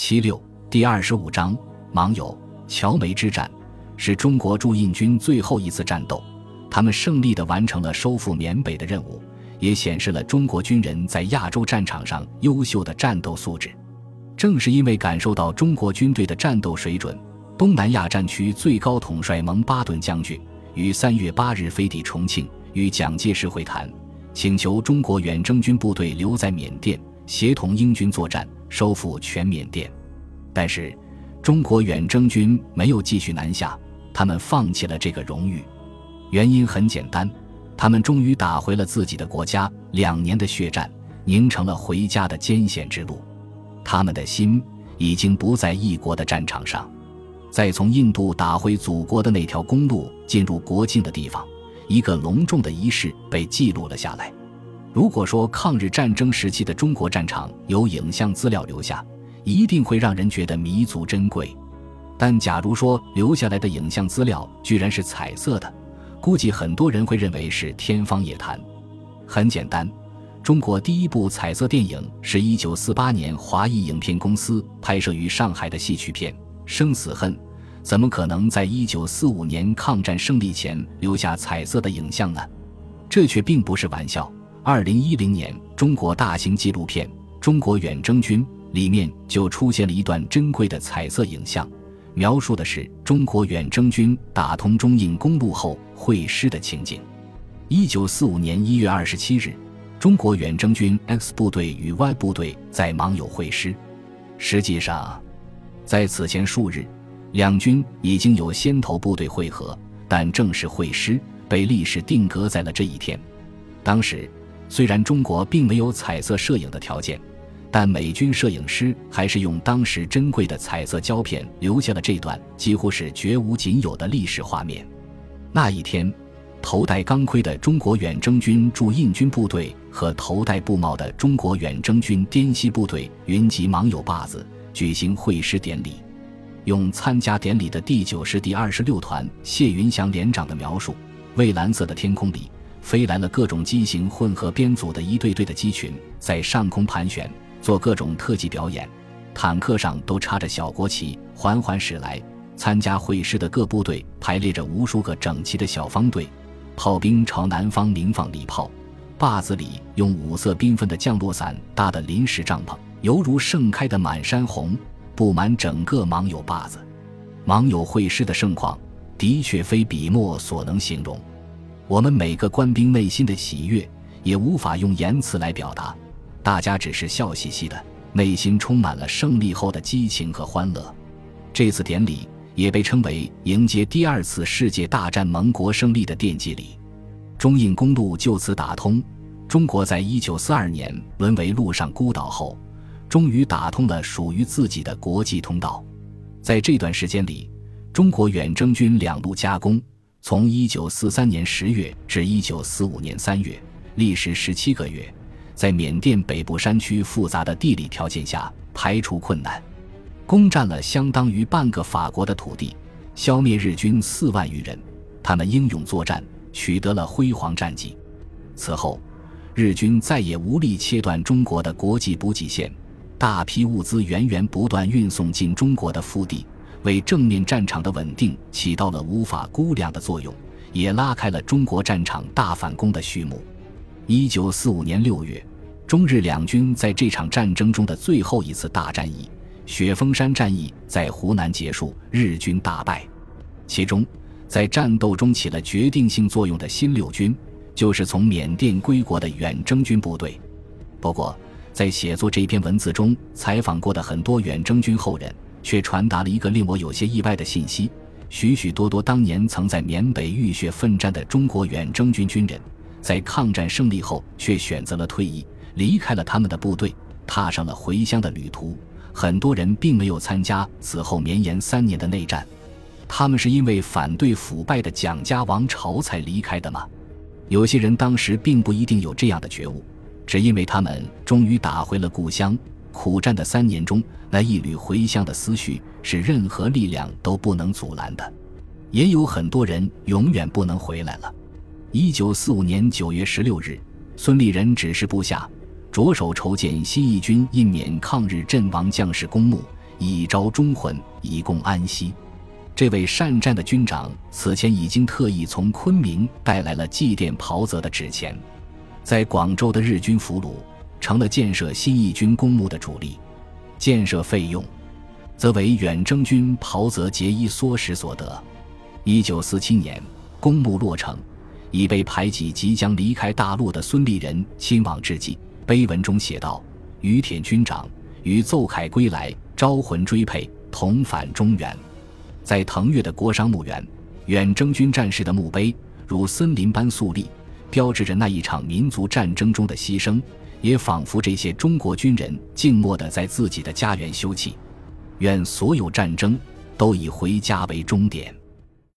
七六第二十五章盟友乔梅之战是中国驻印军最后一次战斗，他们胜利地完成了收复缅北的任务，也显示了中国军人在亚洲战场上优秀的战斗素质。正是因为感受到中国军队的战斗水准，东南亚战区最高统帅蒙巴顿将军于三月八日飞抵重庆，与蒋介石会谈，请求中国远征军部队留在缅甸，协同英军作战。收复全缅甸，但是中国远征军没有继续南下，他们放弃了这个荣誉。原因很简单，他们终于打回了自己的国家，两年的血战凝成了回家的艰险之路。他们的心已经不在异国的战场上，在从印度打回祖国的那条公路进入国境的地方，一个隆重的仪式被记录了下来。如果说抗日战争时期的中国战场有影像资料留下，一定会让人觉得弥足珍贵。但假如说留下来的影像资料居然是彩色的，估计很多人会认为是天方夜谭。很简单，中国第一部彩色电影是一九四八年华谊影片公司拍摄于上海的戏曲片《生死恨》，怎么可能在一九四五年抗战胜利前留下彩色的影像呢？这却并不是玩笑。二零一零年，中国大型纪录片《中国远征军》里面就出现了一段珍贵的彩色影像，描述的是中国远征军打通中印公路后会师的情景。一九四五年一月二十七日，中国远征军 X 部队与 Y 部队在芒友会师。实际上，在此前数日，两军已经有先头部队会合，但正式会师被历史定格在了这一天。当时。虽然中国并没有彩色摄影的条件，但美军摄影师还是用当时珍贵的彩色胶片留下了这段几乎是绝无仅有的历史画面。那一天，头戴钢盔的中国远征军驻印军部队和头戴布帽的中国远征军滇西部队云集芒友坝子举行会师典礼。用参加典礼的第九师第二十六团谢云祥连长的描述：“蔚蓝色的天空里。”飞来了各种机型混合编组的一队队的机群，在上空盘旋，做各种特技表演。坦克上都插着小国旗，缓缓驶来。参加会师的各部队排列着无数个整齐的小方队，炮兵朝南方鸣放礼炮。坝子里用五色缤纷的降落伞搭的临时帐篷，犹如盛开的满山红，布满整个芒友坝子。芒友会师的盛况，的确非笔墨所能形容。我们每个官兵内心的喜悦也无法用言辞来表达，大家只是笑嘻嘻的，内心充满了胜利后的激情和欢乐。这次典礼也被称为迎接第二次世界大战盟国胜利的奠基礼。中印公路就此打通。中国在一九四二年沦为陆上孤岛后，终于打通了属于自己的国际通道。在这段时间里，中国远征军两路加工。从一九四三年十月至一九四五年三月，历时十七个月，在缅甸北部山区复杂的地理条件下排除困难，攻占了相当于半个法国的土地，消灭日军四万余人。他们英勇作战，取得了辉煌战绩。此后，日军再也无力切断中国的国际补给线，大批物资源源不断运送进中国的腹地。为正面战场的稳定起到了无法估量的作用，也拉开了中国战场大反攻的序幕。一九四五年六月，中日两军在这场战争中的最后一次大战役——雪峰山战役，在湖南结束，日军大败。其中，在战斗中起了决定性作用的新六军，就是从缅甸归国的远征军部队。不过，在写作这篇文字中，采访过的很多远征军后人。却传达了一个令我有些意外的信息：许许多多当年曾在缅北浴血奋战的中国远征军军人，在抗战胜利后却选择了退役，离开了他们的部队，踏上了回乡的旅途。很多人并没有参加此后绵延三年的内战，他们是因为反对腐败的蒋家王朝才离开的吗？有些人当时并不一定有这样的觉悟，只因为他们终于打回了故乡。苦战的三年中，那一缕回乡的思绪是任何力量都不能阻拦的。也有很多人永远不能回来了。一九四五年九月十六日，孙立人指示部下着手筹建新一军印缅抗日阵亡将士公墓，以昭忠魂，以供安息。这位善战的军长此前已经特意从昆明带来了祭奠袍泽的纸钱，在广州的日军俘虏成了建设新义军公墓的主力，建设费用则为远征军袍泽节衣缩食所得。一九四七年，公墓落成，已被排挤，即将离开大陆的孙立人亲往致祭，碑文中写道：“于铁军长与奏凯归来，招魂追佩，同返中原。”在腾越的国殇墓园，远征军战士的墓碑如森林般肃立，标志着那一场民族战争中的牺牲，也仿佛这些中国军人静默地在自己的家园休憩。愿所有战争都以回家为终点。